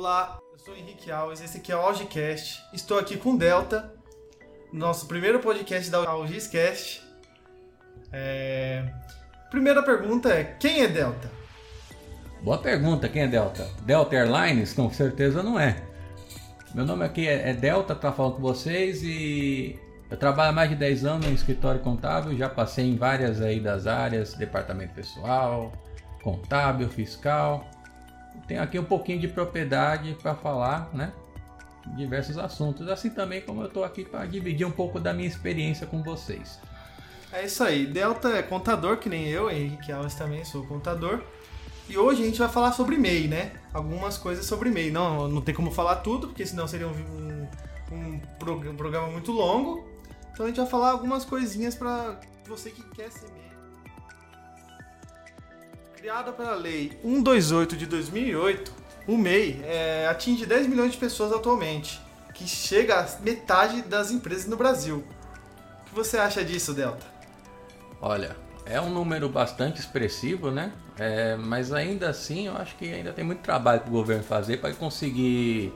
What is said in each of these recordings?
Olá, eu sou Henrique Alves, esse aqui é o Algicast. Estou aqui com Delta, nosso primeiro podcast da Algiscast. É... Primeira pergunta é: quem é Delta? Boa pergunta, quem é Delta? Delta Airlines? Com certeza não é. Meu nome aqui é Delta, tá falando com vocês e eu trabalho há mais de 10 anos em escritório contábil, já passei em várias aí das áreas, departamento pessoal, contábil, fiscal. Tenho aqui um pouquinho de propriedade para falar, né? Diversos assuntos, assim também como eu estou aqui para dividir um pouco da minha experiência com vocês. É isso aí. Delta é contador, que nem eu, Henrique Alves também sou contador. E hoje a gente vai falar sobre MEI, né? Algumas coisas sobre MEI. Não, não tem como falar tudo, porque senão seria um, um, um programa muito longo. Então a gente vai falar algumas coisinhas para você que quer ser MEI. Criada pela Lei 128 de 2008, o MEI é, atinge 10 milhões de pessoas atualmente, que chega a metade das empresas no Brasil. O que você acha disso, Delta? Olha, é um número bastante expressivo, né? É, mas ainda assim, eu acho que ainda tem muito trabalho para o governo fazer para conseguir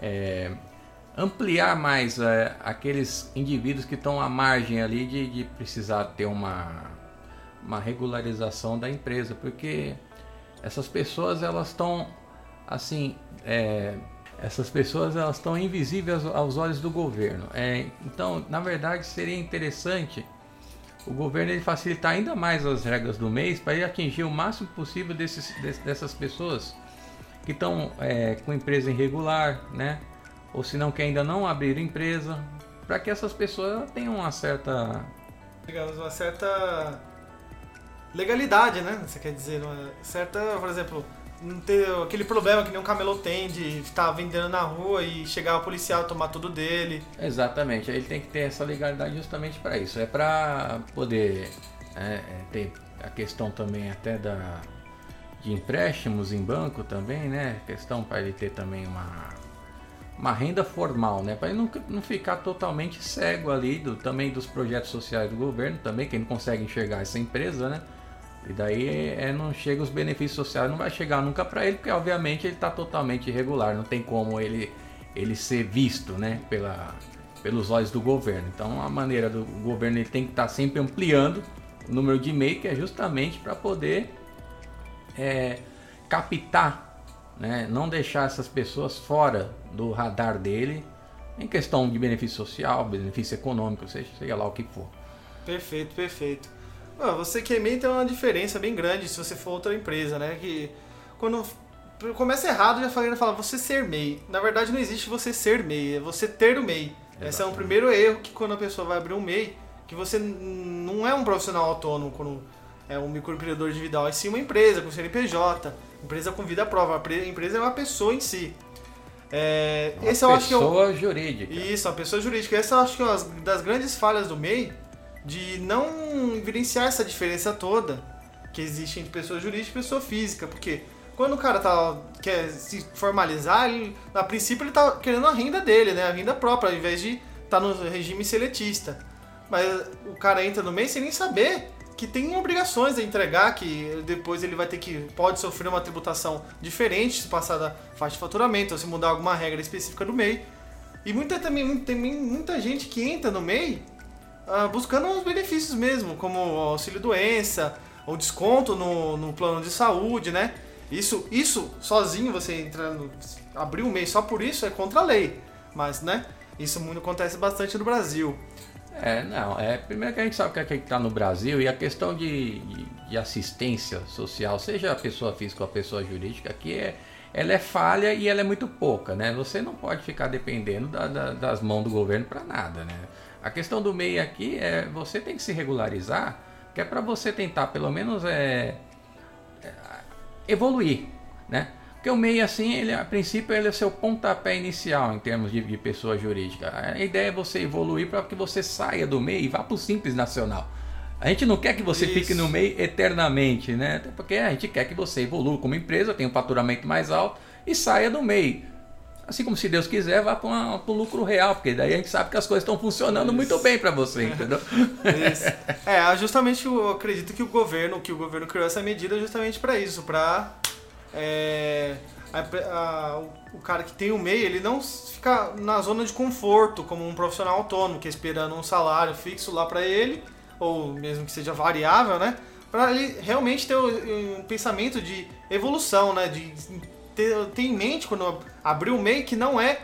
é, ampliar mais é, aqueles indivíduos que estão à margem ali de, de precisar ter uma, uma regularização da empresa, porque essas pessoas elas estão assim, é, essas pessoas elas estão invisíveis aos olhos do governo. É, então, na verdade, seria interessante o governo ele facilitar ainda mais as regras do mês para atingir o máximo possível desses, dessas pessoas que estão é, com empresa irregular, né? ou se não que ainda não abriram empresa, para que essas pessoas tenham uma certa. Digamos, uma certa legalidade, né? Você quer dizer, uma certa, por exemplo, não ter aquele problema que nem um camelô tem de estar vendendo na rua e chegar o policial tomar tudo dele. Exatamente, ele tem que ter essa legalidade justamente para isso. É para poder é, é, ter a questão também até da de empréstimos em banco também, né? Questão para ele ter também uma uma renda formal, né? Para ele não, não ficar totalmente cego ali do, também dos projetos sociais do governo, também que ele não consegue enxergar essa empresa, né? E daí é, não chega os benefícios sociais, não vai chegar nunca para ele, porque obviamente ele está totalmente irregular, não tem como ele, ele ser visto, né? Pela, pelos olhos do governo. Então a maneira do governo ele tem que estar tá sempre ampliando o número de e-mail, que é justamente para poder é, captar né? não deixar essas pessoas fora do radar dele em questão de benefício social, benefício econômico, seja, seja lá o que for. Perfeito, perfeito. Você que é MEI tem uma diferença bem grande se você for outra empresa, né? Que quando começa errado, já falei, fala você ser MEI. Na verdade não existe você ser MEI, é você ter o MEI. Exatamente. Esse é um primeiro erro que quando a pessoa vai abrir um MEI, que você não é um profissional autônomo quando é um microempreendedor individual, é sim uma empresa com CNPJ Empresa com vida prova. A empresa é uma pessoa em si. É, uma esse eu acho que é pessoa jurídica. Isso, uma pessoa jurídica. Essa eu acho que é uma das grandes falhas do MEI de não evidenciar essa diferença toda que existe entre pessoa jurídica e pessoa física. Porque quando o cara tá, quer se formalizar, ele, a princípio ele tá querendo a renda dele, né? A renda própria, ao invés de estar tá no regime seletista. Mas o cara entra no MEI sem nem saber que tem obrigações a entregar, que depois ele vai ter que pode sofrer uma tributação diferente se passar da faixa de faturamento ou se mudar alguma regra específica do MEI. E muita também tem muita gente que entra no MEI uh, buscando os benefícios mesmo, como auxílio doença, ou desconto no, no plano de saúde, né? Isso, isso sozinho você entrando, abrir o MEI só por isso é contra a lei, mas né? Isso muito acontece bastante no Brasil. É, não. É, primeiro que a gente sabe que é que está no Brasil e a questão de, de, de, assistência social, seja a pessoa física ou a pessoa jurídica, aqui é, ela é falha e ela é muito pouca, né? Você não pode ficar dependendo da, da, das mãos do governo para nada, né? A questão do MEI aqui é você tem que se regularizar, que é para você tentar pelo menos é, é evoluir, né? Porque o MEI, assim, ele, a princípio, ele é seu pontapé inicial em termos de, de pessoa jurídica. A ideia é você evoluir para que você saia do MEI e vá para o Simples Nacional. A gente não quer que você Isso. fique no MEI eternamente, né? Até porque a gente quer que você evolua como empresa, tenha um faturamento mais alto e saia do MEI. Assim como se Deus quiser, vá para o lucro real, porque daí a gente sabe que as coisas estão funcionando Isso. muito bem para você, entendeu? Isso. É, justamente eu acredito que o governo, que o governo criou essa medida justamente para isso, para é, o cara que tem o MEI, ele não fica na zona de conforto como um profissional autônomo, que é esperando um salário fixo lá para ele, ou mesmo que seja variável, né? Para ele realmente ter um pensamento de evolução, né? De ter, ter em mente quando abrir o MEI que não é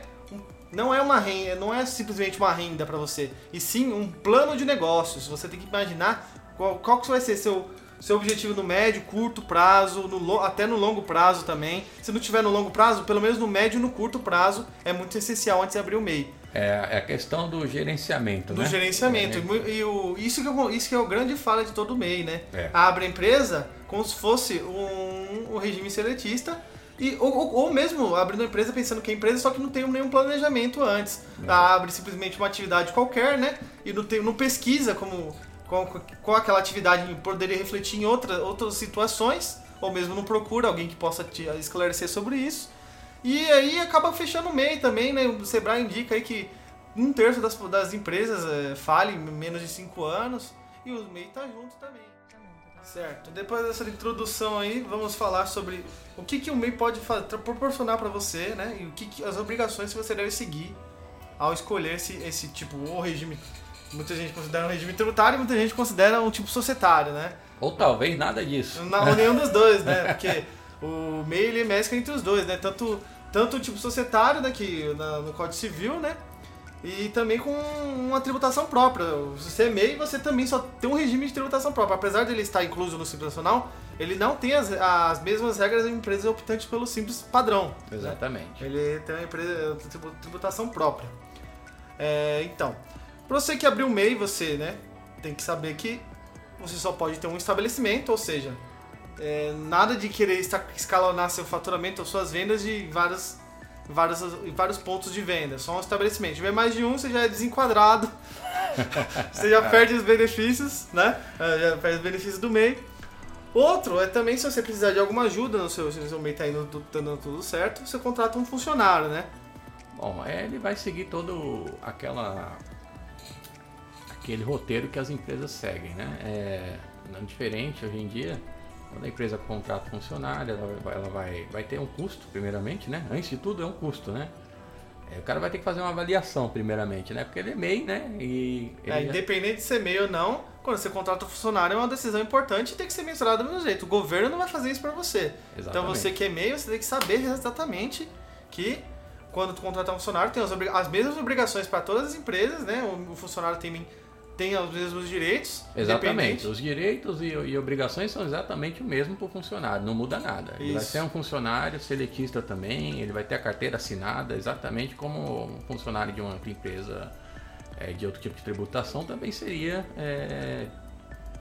não é uma renda, não é simplesmente uma renda para você, e sim um plano de negócios. Você tem que imaginar qual, qual que vai ser seu seu objetivo no médio, curto prazo, no, até no longo prazo também. Se não tiver no longo prazo, pelo menos no médio e no curto prazo é muito essencial antes de abrir o MEI. É, é a questão do gerenciamento, do né? Do gerenciamento. É. E o, isso, que é, isso que é o grande fala de todo o MEI, né? É. Abre a empresa como se fosse um, um regime seletista e, ou, ou, mesmo abrindo uma empresa pensando que é empresa, só que não tem nenhum planejamento antes. Abre simplesmente uma atividade qualquer, né? E não, tem, não pesquisa como com, com aquela atividade poderia refletir em outra, outras situações, ou mesmo não procura alguém que possa te esclarecer sobre isso. E aí acaba fechando o MEI também, né? O Sebrae indica aí que um terço das, das empresas é, falem menos de 5 anos e o MEI tá junto também. Certo. Depois dessa introdução aí, vamos falar sobre o que, que o MEI pode fazer, proporcionar para você, né? E o que, que, as obrigações que você deve seguir ao escolher esse, esse tipo, ou regime Muita gente considera um regime tributário e muita gente considera um tipo societário, né? Ou talvez nada disso. Não, ou nenhum dos dois, né? Porque o MEI ele mescla entre os dois, né? Tanto, tanto o tipo societário, né? Que, na, no Código Civil, né? E também com uma tributação própria. Se você é MEI, você também só tem um regime de tributação própria. Apesar de ele estar incluso no Simples Nacional, ele não tem as, as mesmas regras de empresas optantes pelo Simples padrão. Né? Exatamente. Né? Ele tem uma empresa, tributação própria. É, então, para você que abrir um MEI, você né, tem que saber que você só pode ter um estabelecimento, ou seja, é, nada de querer escalonar seu faturamento ou suas vendas de vários, vários, vários pontos de venda, só um estabelecimento. Se tiver mais de um, você já é desenquadrado, você já perde os benefícios, né? É, já perde os benefícios do MEI. Outro é também se você precisar de alguma ajuda no seu, se o seu MEI está indo dando tudo certo, você contrata um funcionário, né? Bom, é, ele vai seguir todo aquela aquele roteiro que as empresas seguem, né? É, não diferente hoje em dia, quando a empresa contrata funcionário, ela, vai, ela vai, vai ter um custo, primeiramente, né? Antes de tudo é um custo, né? É, o cara vai ter que fazer uma avaliação, primeiramente, né? Porque ele é MEI, né? E é, já... Independente de ser MEI ou não, quando você contrata um funcionário é uma decisão importante e tem que ser mensurada do mesmo jeito. O governo não vai fazer isso para você. Exatamente. Então você que é MEI, você tem que saber exatamente que quando tu contratar um funcionário tem as, as mesmas obrigações para todas as empresas, né? O, o funcionário tem tem os mesmos direitos. Exatamente. Os direitos e, e, obrigações são exatamente o mesmo para o funcionário, não muda nada. Ele vai ser um funcionário seletista também, ele vai ter a carteira assinada exatamente como um funcionário de uma empresa é, de outro tipo de tributação também seria é,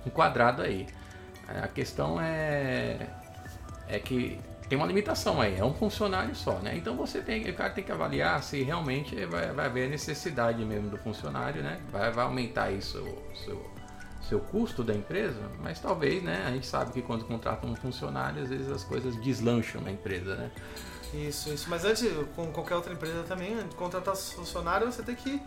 enquadrado aí. A questão é, é que tem uma limitação aí, é um funcionário só, né? Então você tem, o cara tem que avaliar se realmente vai, vai haver necessidade mesmo do funcionário, né? Vai, vai aumentar isso seu, seu custo da empresa, mas talvez, né? A gente sabe que quando contrata um funcionário, às vezes as coisas deslancham na empresa, né? Isso, isso. Mas antes, com qualquer outra empresa também, de contratar funcionário, você tem que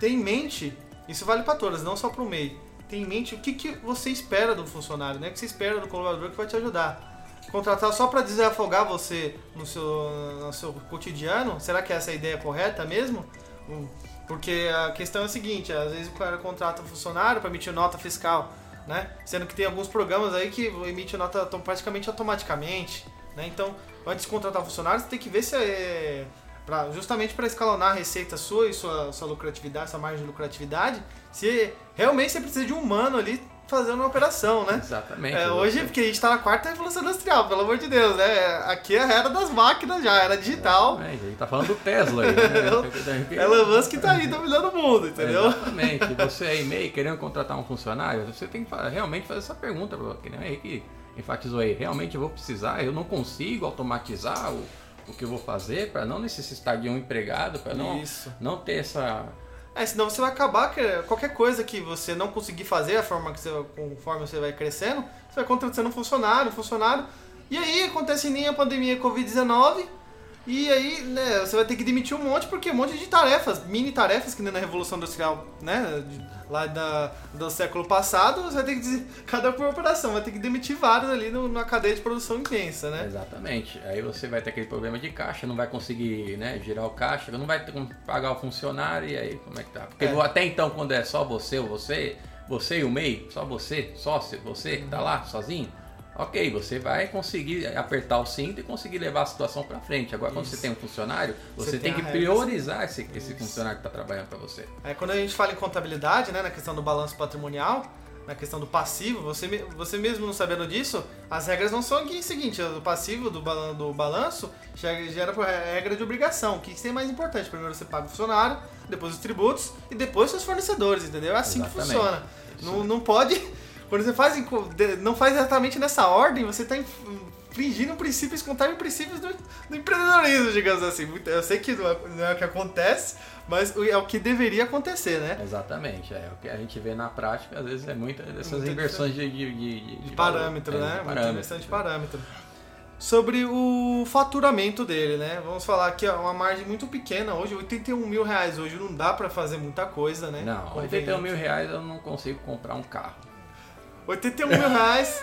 ter em mente, isso vale para todas, não só para o MEI, ter em mente o que, que você espera do funcionário, né? O que você espera do colaborador que vai te ajudar contratar só para desafogar você no seu, no seu cotidiano, será que essa é a ideia correta mesmo? Hum, porque a questão é a seguinte, às vezes o cara contrata um funcionário para emitir nota fiscal, né? Sendo que tem alguns programas aí que emitem nota praticamente automaticamente, né? Então, antes de contratar um funcionário, você tem que ver se é pra, justamente para escalonar a receita sua e sua, sua lucratividade, sua margem de lucratividade, se realmente você precisa de um humano ali fazendo uma operação, né? Exatamente. É, hoje, porque a gente tá na quarta revolução industrial, pelo amor de Deus, né? Aqui é a era das máquinas já, era digital. Exatamente, a gente tá falando do Tesla aí, né? Elon Musk tá aí dominando o mundo, entendeu? Exatamente. Você é e-mail querendo contratar um funcionário, você tem que realmente fazer essa pergunta, que nem o Henrique enfatizou aí. Realmente eu vou precisar, eu não consigo automatizar o, o que eu vou fazer para não necessitar de um empregado, para não, não ter essa é, senão você vai acabar que qualquer coisa que você não conseguir fazer, a forma que você, conforme você vai crescendo, você vai contratando um funcionário, um funcionário. E aí acontece nem a pandemia Covid-19 E aí, né, você vai ter que demitir um monte, porque um monte de tarefas, mini tarefas, que nem na Revolução Industrial, né, lá da, do século passado, você vai ter que, cada por operação, vai ter que demitir vários ali no, numa cadeia de produção intensa, né? Exatamente. Aí você vai ter aquele problema de caixa, não vai conseguir, né, girar o caixa, não vai ter como pagar o funcionário, e aí como é que tá? Porque É. até então, quando é só você ou você, você e o MEI, só você, sócio, você que tá lá sozinho, ok, você vai conseguir apertar o cinto e conseguir levar a situação para frente. Agora, quando Isso. você tem um funcionário, você, Você tem, tem que priorizar esse, esse funcionário que está trabalhando para você. Aí quando a gente fala em contabilidade, né, na questão do balanço patrimonial, na questão do passivo, você, você mesmo não sabendo disso, as regras não são aqui o seguinte, o passivo do, do balanço gera, regra de obrigação. O que que é mais importante? Primeiro você paga o funcionário, depois os tributos e depois seus fornecedores, entendeu? É assim que Exatamente. funciona. Isso Não, não pode. Quando você faz não faz exatamente nessa ordem, você está infringindo princípios contábeis princípios do, do empreendedorismo, digamos assim. Muito- Eu sei que não é, não é o que acontece, mas é o que deveria acontecer, né? Exatamente, é o que a gente vê na prática, às vezes é muita dessas Muita inversões de, de, de, de- parâmetro, valor. É, né? de Muita inversão de parâmetro. Sobre o faturamento dele, né? Vamos falar que é uma margem muito pequena hoje, 81 mil reais hoje não dá pra fazer muita coisa, né? Não, Convenhamos. 81 mil reais eu não consigo comprar um carro. 81 mil reais.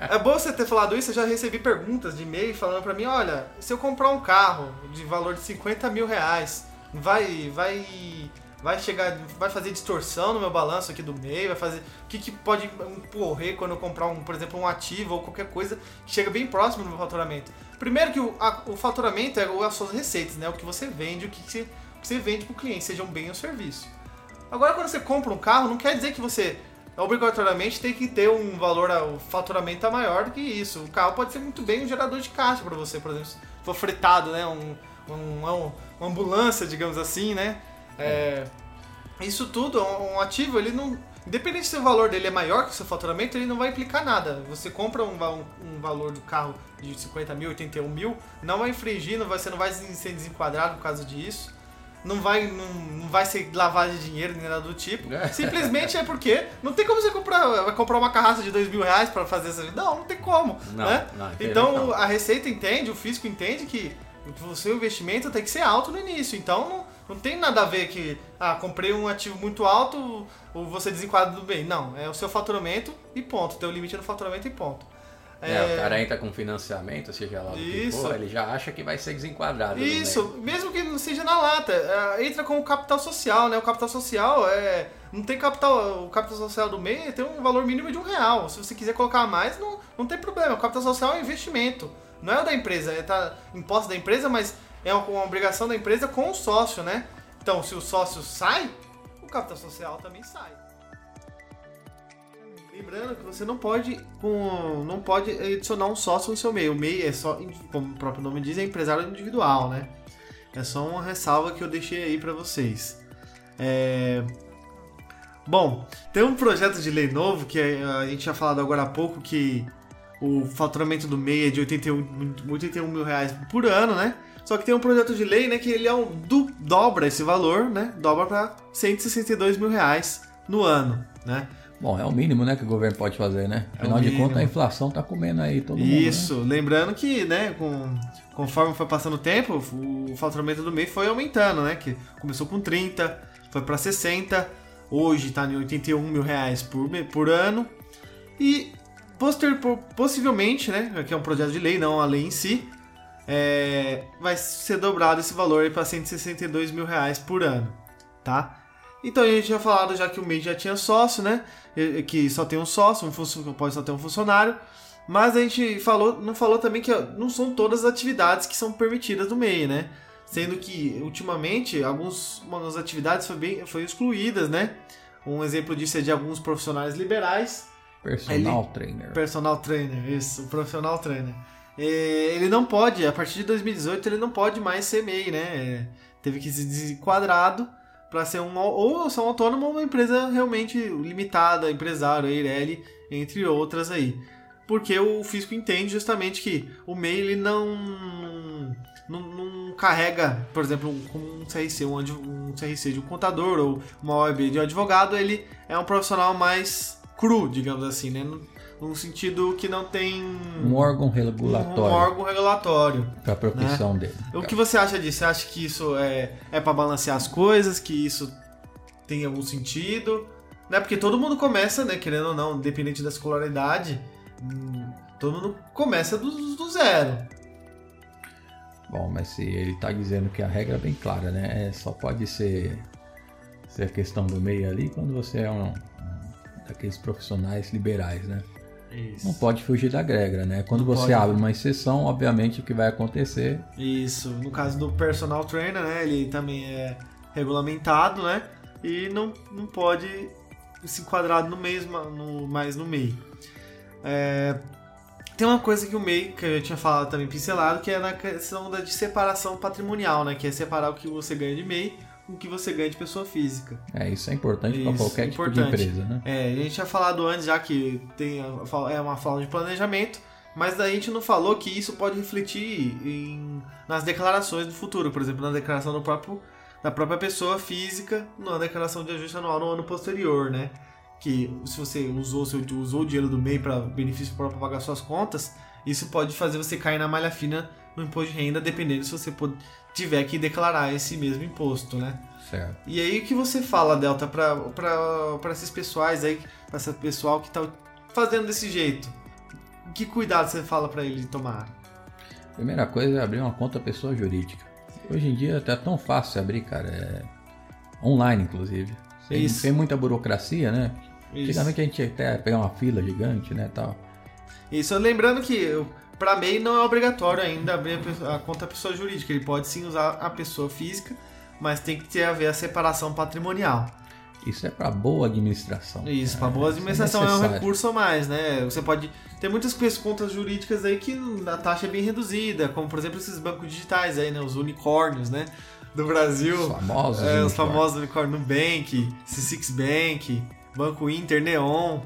É bom você ter falado isso, eu já recebi perguntas de e-mail falando pra mim, olha, se eu comprar um carro de valor de 50 mil reais, vai, vai, vai chegar, vai fazer distorção no meu balanço aqui do meio, vai fazer, o que, que pode ocorrer quando eu comprar um, por exemplo, um ativo ou qualquer coisa que chega bem próximo do meu faturamento. Primeiro que o, a- o faturamento é as suas receitas, né? O que você vende, o que, você, que você vende pro cliente, seja um bem ou serviço. Agora, quando você compra um carro, não quer dizer que você obrigatoriamente tem que ter um valor, o faturamento é maior do que isso. O carro pode ser muito bem um gerador de caixa para você, por exemplo, se for fretado, né? Um, um- um- uma ambulância, digamos assim, né? É, isso tudo, um um ativo, ele não. Independente se o valor dele é maior que o seu faturamento, ele não vai implicar nada. Você compra um, um- um valor do carro de 50 mil, 81 mil, não vai infringir, não vai, você não vai ser desenquadrado por causa disso. Não vai, não, não vai ser lavagem de dinheiro nem nada do tipo. Simplesmente é porque não tem como você comprar, vai comprar uma carraça de 2 mil reais pra fazer essa. Não, não tem como. Não, né? não, então não. a Receita entende, o fisco entende que o seu investimento tem que ser alto no início. Então não, não tem nada a ver que, ah, comprei um ativo muito alto, ou você desenquadra do bem. Não, é o seu faturamento e ponto. Tem o limite no faturamento e ponto. É, o cara entra com financiamento, seja lá o que Isso. for, ele já acha que vai ser desenquadrado. Isso, meio. mesmo que não seja na lata, é, entra com o capital social, né? O capital social é. Não tem capital. O capital social do MEI tem um valor mínimo de um real. Se você quiser colocar mais, não, não tem problema. O capital social é um investimento. Não é o da empresa, é tá imposto da empresa, mas é uma, uma obrigação da empresa com o sócio, né? Então, se o sócio sai, o capital social também sai. Lembrando que você não pode com, não pode adicionar um sócio no seu MEI. O MEI é só, como o próprio nome diz, é empresário individual, né? É só uma ressalva que eu deixei aí pra vocês. É... Bom, tem um projeto de lei novo que a gente tinha falado agora há pouco que o faturamento do MEI é de 81, 81 mil reais por ano, né? Só que tem um projeto de lei, né, que ele é um, do, dobra esse valor, né? Dobra para 162 mil reais no ano, né? Bom, é o mínimo, né, que o governo pode fazer, né? É Afinal de mínimo. contas, a inflação tá comendo aí todo mundo. né? Isso, lembrando que, né, com, conforme foi passando o tempo, o faturamento do MEI foi aumentando, né? Que começou com 30, foi para 60, hoje está em 81 mil reais por, por ano. E poster, po- possivelmente, né? Que é um projeto de lei, não a lei em si, é, vai ser dobrado esse valor para 162 mil reais por ano, tá? Então a gente tinha falado já que o MEI já tinha sócio, né? Que só tem um sócio, um funcionário, pode só ter um funcionário. Mas a gente falou, não falou também que não são todas as atividades que são permitidas no MEI, né? Sendo que ultimamente algumas algumas atividades foi, bem, foi excluídas, né? Um exemplo disso é de alguns profissionais liberais Personal trainer. Personal trainer, isso, profissional trainer. É, ele não pode, a partir de 2018, ele não pode mais ser MEI, né? É, teve que ser desenquadrado para ser um ou um autônomo ou uma empresa realmente limitada, empresário, Eireli, entre outras aí. Porque o fisco entende justamente que o MEI ele não, não, não carrega, por exemplo, um, um CRC, um, um CRC de um contador ou uma OAB de um advogado, ele é um profissional mais cru, digamos assim, né? Num sentido que não tem um órgão regulatório. Um órgão regulatório. Para a profissão né? dele. O que você acha disso? Você acha que isso é, é para balancear as coisas, que isso tem algum sentido? Né? Porque todo mundo começa, né, querendo ou não, independente da escolaridade, hum, todo mundo começa do, do zero. Bom, mas se ele está dizendo que a regra é bem clara, né? É, só pode ser, ser a questão do meio ali quando você é um, daqueles profissionais liberais, né? Isso. Não pode fugir da regra, né? Quando não você pode. abre uma exceção, obviamente o que vai acontecer. Isso. No caso do personal trainer, né? Ele também é regulamentado, né? E não, não pode se enquadrar no mesmo, no, mais no MEI. É, tem uma coisa que o MEI, que eu tinha falado também pincelado, que é na questão da de separação patrimonial, né? Que é separar o que você ganha de MEI o que você ganha de pessoa física. É, isso é importante para qualquer importante. tipo de empresa, né? É, a gente tinha falado antes já que tem, é uma fala de planejamento, mas daí a gente não falou que isso pode refletir em, nas declarações do futuro, por exemplo, na declaração do próprio, da própria pessoa física, na declaração de ajuste anual no ano posterior, né? Que se você usou, seu, usou o dinheiro do MEI para benefício próprio para pagar suas contas, isso pode fazer você cair na malha fina no imposto de renda, dependendo se você pode, tiver que declarar esse mesmo imposto, né? Certo. E aí o que você fala, Delta, para esses pessoais aí, para esse pessoal que está fazendo desse jeito? Que cuidado você fala para ele tomar? Primeira coisa é abrir uma conta pessoa jurídica. Hoje em dia tá tão fácil abrir, cara. É online, inclusive. Sem, sem muita burocracia, né? Isso. Antigamente a gente ia até pegar uma fila gigante, né, tal. Isso, lembrando que para MEI não é obrigatório ainda abrir a conta pessoa jurídica. Ele pode sim usar a pessoa física, mas tem que ter a ver a separação patrimonial. Isso é para boa administração. Isso, para boa é, administração é, é, um recurso a mais, né? Você pode ter muitas contas jurídicas aí que a taxa é bem reduzida, como por exemplo esses bancos digitais aí, né? Os unicórnios, né? Do Brasil. Os famosos. É, os famosos unicórnios Nubank, C6 Bank, Banco Inter, Neon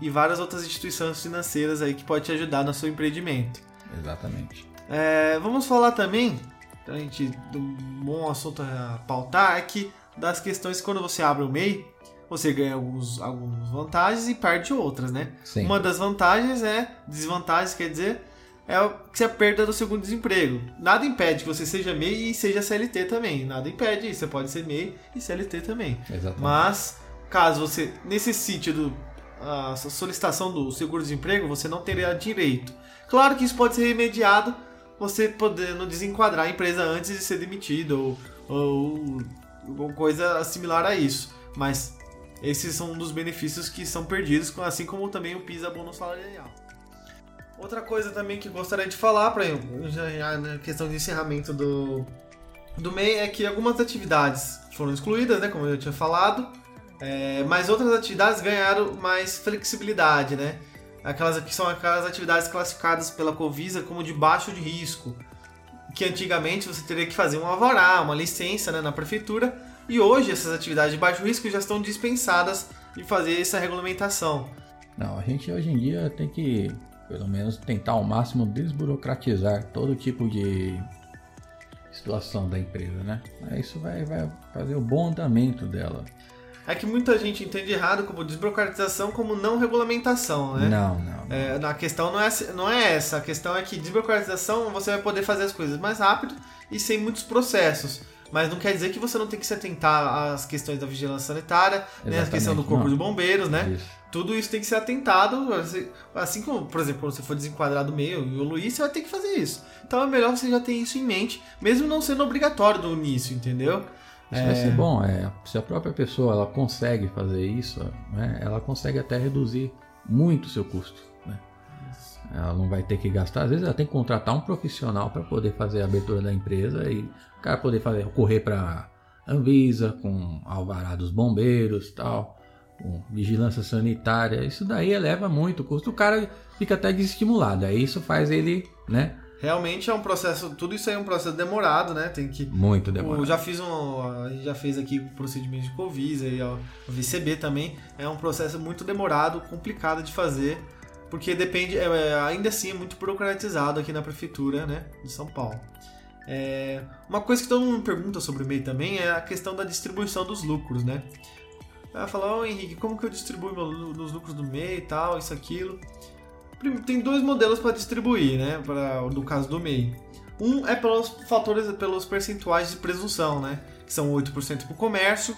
e várias outras instituições financeiras aí que pode te ajudar no seu empreendimento. Exatamente. É, vamos falar também, a gente, um bom assunto a pautar, é que das questões que quando você abre o MEI, você ganha alguns, algumas vantagens e perde outras, né? Sim. Uma das vantagens é, desvantagens quer dizer, é a perda do segundo desemprego. Nada impede que você seja MEI e seja CLT também. Nada impede isso. Você pode ser MEI e CLT também. Exatamente. Mas, caso você necessite do, a solicitação do seguro-desemprego, você não teria direito. Claro que isso pode ser remediado, você podendo desenquadrar a empresa antes de ser demitido ou, ou coisa similar a isso. Mas esses são um dos benefícios que são perdidos, assim como também o PIS bônus salarial. Outra coisa também que gostaria de falar para já na questão de encerramento do do MEI é que algumas atividades foram excluídas, né, como eu tinha falado, é, mas outras atividades ganharam mais flexibilidade, né? Aquelas que são aquelas atividades classificadas pela Covisa como de baixo de risco, que antigamente você teria que fazer um alvará, uma licença né, na prefeitura, e hoje essas atividades de baixo risco já estão dispensadas de fazer essa regulamentação. Não, a gente hoje em dia tem que, pelo menos, tentar ao máximo desburocratizar todo tipo de situação da empresa, né? Isso vai, vai fazer o bom andamento dela é que muita gente entende errado como desburocratização como não regulamentação, né? Não, não. não. É, a questão não é, não é essa. A questão é que desburocratização você vai poder fazer as coisas mais rápido e sem muitos processos. Mas não quer dizer que você não tem que se atentar às questões da vigilância sanitária, né? a questão do corpo não. de bombeiros, né? Isso. Tudo isso tem que ser atentado. Assim como, por exemplo, quando você for desenquadrar do meio e o Luiz, você vai ter que fazer isso. Então é melhor você já ter isso em mente, mesmo não sendo obrigatório do início, entendeu? Isso é... vai ser bom. É, se a própria pessoa ela consegue fazer isso, né, ela consegue até reduzir muito o seu custo. Né? Ela não vai ter que gastar. Às vezes ela tem que contratar um profissional para poder fazer a abertura da empresa e o cara poder fazer, correr para Anvisa, com alvará dos bombeiros tal, com vigilância sanitária. Isso daí eleva muito o custo. O cara fica até desestimulado. Aí isso faz ele, né? Realmente é um processo, tudo isso aí é um processo demorado, né? Tem que muito demorado. Eu já fiz um, a gente já fez aqui o procedimento de Covisa e o VCB também. É um processo muito demorado, complicado de fazer, porque depende, é, é, ainda assim é muito burocratizado aqui na prefeitura, né, de São Paulo. É, uma coisa que todo mundo pergunta sobre o MEI também é a questão da distribuição dos lucros, né? Ela fala, ô oh, Henrique, como que eu distribuo os lucros do MEI e tal, isso, aquilo. Tem dois modelos para distribuir, né? Pra, no caso do MEI. Um é pelos fatores, pelos percentuais de presunção, né? Que são 8% para o comércio,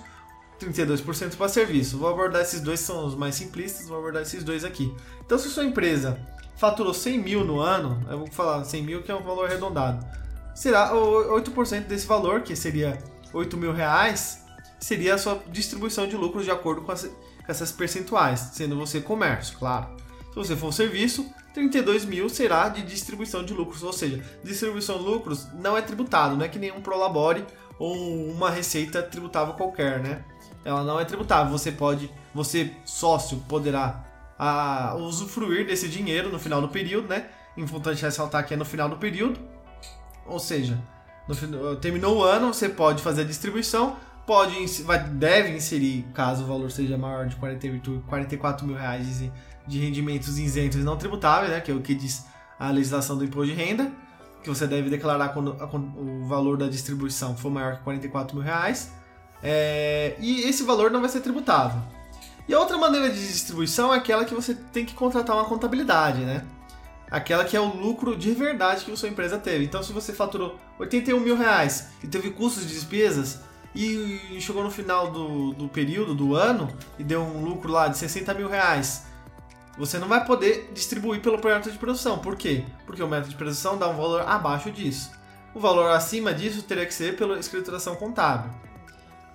32% para serviço. Vou abordar esses dois, são os mais simplistas, vou abordar esses dois aqui. Então, se sua empresa faturou 100 mil no ano, eu vou falar 100 mil que é um valor arredondado, será 8% desse valor, que seria 8 mil reais, seria a sua distribuição de lucros de acordo com, as, com essas percentuais, sendo você comércio, claro. Se você for serviço, 32 mil será de distribuição de lucros, ou seja, distribuição de lucros não é tributado, não é que nenhum prolabore ou uma receita tributável qualquer, né? Ela não é tributável. Você pode, você sócio poderá a, ah, usufruir desse dinheiro no final do período, né? Importante ressaltar que é no final do período, ou seja, no, terminou o ano, você pode fazer a distribuição, pode, vai, deve inserir, caso o valor seja maior de 48, 44 mil reais de, de rendimentos isentos e não tributáveis, né? Que é o que diz a legislação do imposto de renda, que você deve declarar quando o valor da distribuição for maior que 44 mil reais. É, e esse valor não vai ser tributável. E a outra maneira de distribuição é aquela que você tem que contratar uma contabilidade, né? Aquela que é o lucro de verdade que a sua empresa teve. Então, se você faturou 81 mil reais e teve custos e despesas e chegou no final do, do período, do ano, e deu um lucro lá de 60 mil reais, você não vai poder distribuir pelo método de produção. Por quê? Porque o método de produção dá um valor abaixo disso. O valor acima disso teria que ser pela escrituração contábil.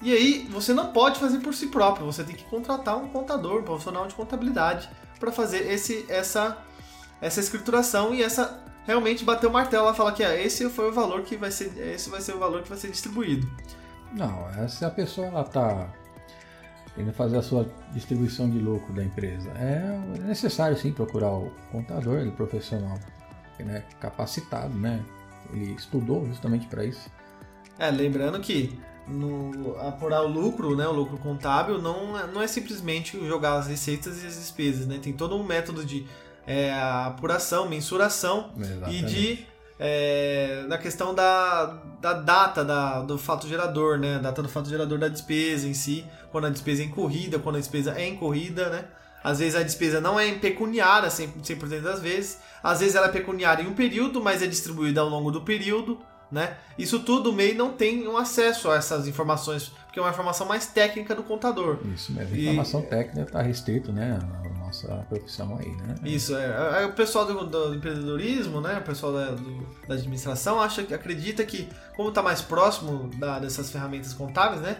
E aí, você não pode fazer por si próprio, você tem que contratar um contador, um profissional de contabilidade, para fazer esse, essa, essa escrituração e essa realmente bater o martelo e falar que ah, esse foi o valor que vai ser, esse vai ser o valor que vai ser distribuído. Não, se a pessoa ela tá querendo fazer a sua distribuição de lucro da empresa, é necessário sim procurar o contador, o profissional né, capacitado, né? Ele estudou justamente para isso. É, lembrando que no apurar o lucro, né, o lucro contábil, não, é, não é simplesmente jogar as receitas e as despesas, né? Tem todo um método de é, apuração, mensuração Exatamente. e de é, na questão da, da data da, do fato gerador, né? A data do fato gerador da despesa em si, quando a despesa é incorrida, quando a despesa é incorrida, né? Às vezes a despesa não é pecuniária 100%, 100 das vezes, às vezes ela é pecuniária em um período, mas é distribuída ao longo do período né? Isso tudo o MEI não tem um acesso a essas informações, porque é uma informação mais técnica do contador. Isso mesmo, e... informação técnica está restrito, né? Nossa profissão aí, né? Isso, é. O pessoal do, do, empreendedorismo, né? O pessoal da, do, da administração acha, acredita que, como está mais próximo da, dessas ferramentas contábeis, né?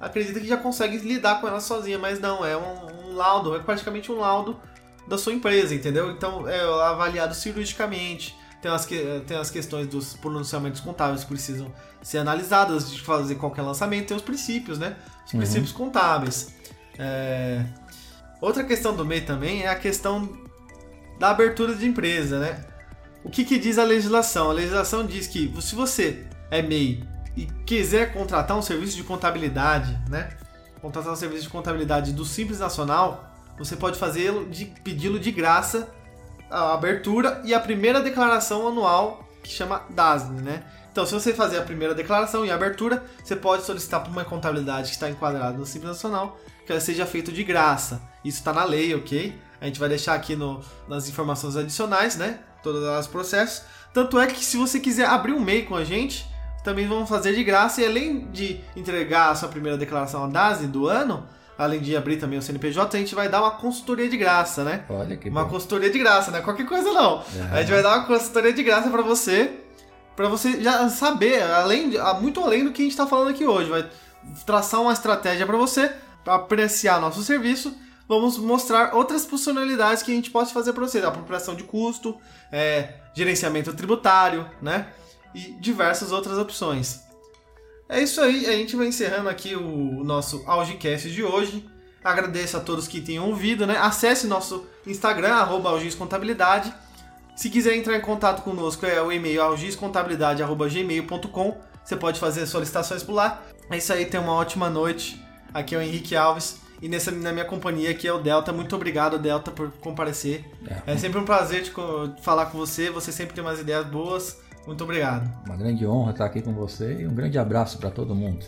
Acredita que já consegue lidar com elas sozinha, mas não, é um, um laudo, é praticamente um laudo da sua empresa, entendeu? Então é avaliado cirurgicamente tem as, que, tem as questões dos pronunciamentos contábeis que precisam ser analisadas de fazer qualquer lançamento, tem os princípios, né? Os uhum. princípios contábeis. É... Outra questão do MEI também é a questão da abertura de empresa, né? O que, que diz a legislação? A legislação diz que se você é MEI e quiser contratar um serviço de contabilidade, né? Contratar um serviço de contabilidade do Simples Nacional, você pode fazê-lo de pedi-lo de graça a abertura e a primeira declaração anual que chama DASN, né? Então, se você fazer a primeira declaração e a abertura, você pode solicitar para uma contabilidade que está enquadrada no Simples Nacional que ela seja feita de graça. Isso está na lei, ok? A gente vai deixar aqui no, nas informações adicionais, né? Todos os processos. Tanto é que se você quiser abrir um MEI com a gente, também vamos fazer de graça. E além de entregar a sua primeira declaração a DASN do ano, além de abrir também o CNPJ, a gente vai dar uma consultoria de graça, né? Olha que Uma bom. consultoria de graça, né? Qualquer coisa não. Uhum. A gente vai dar uma consultoria de graça para você, para você já saber, além, muito além do que a gente está falando aqui hoje. Vai traçar uma estratégia para você, para apreciar nosso serviço. Vamos mostrar outras funcionalidades que a gente pode fazer para você. Apropriação de custo, é, gerenciamento tributário, né? E diversas outras opções. É isso aí, a gente vai encerrando aqui o nosso Algicast de hoje. Agradeço a todos que tenham ouvido, né? Acesse nosso Instagram, arroba algiscontabilidade. Se quiser entrar em contato conosco, é o e-mail algiscontabilidade.gmail.com. Você pode fazer solicitações por lá. É isso aí, tenha uma ótima noite. Aqui é o Henrique Alves. E nessa, na minha companhia aqui é o Delta. Muito obrigado, Delta, por comparecer. É, é sempre um prazer te, falar com você. Você sempre tem umas ideias boas. Muito obrigado. Uma grande honra estar aqui com você e um grande abraço para todo mundo.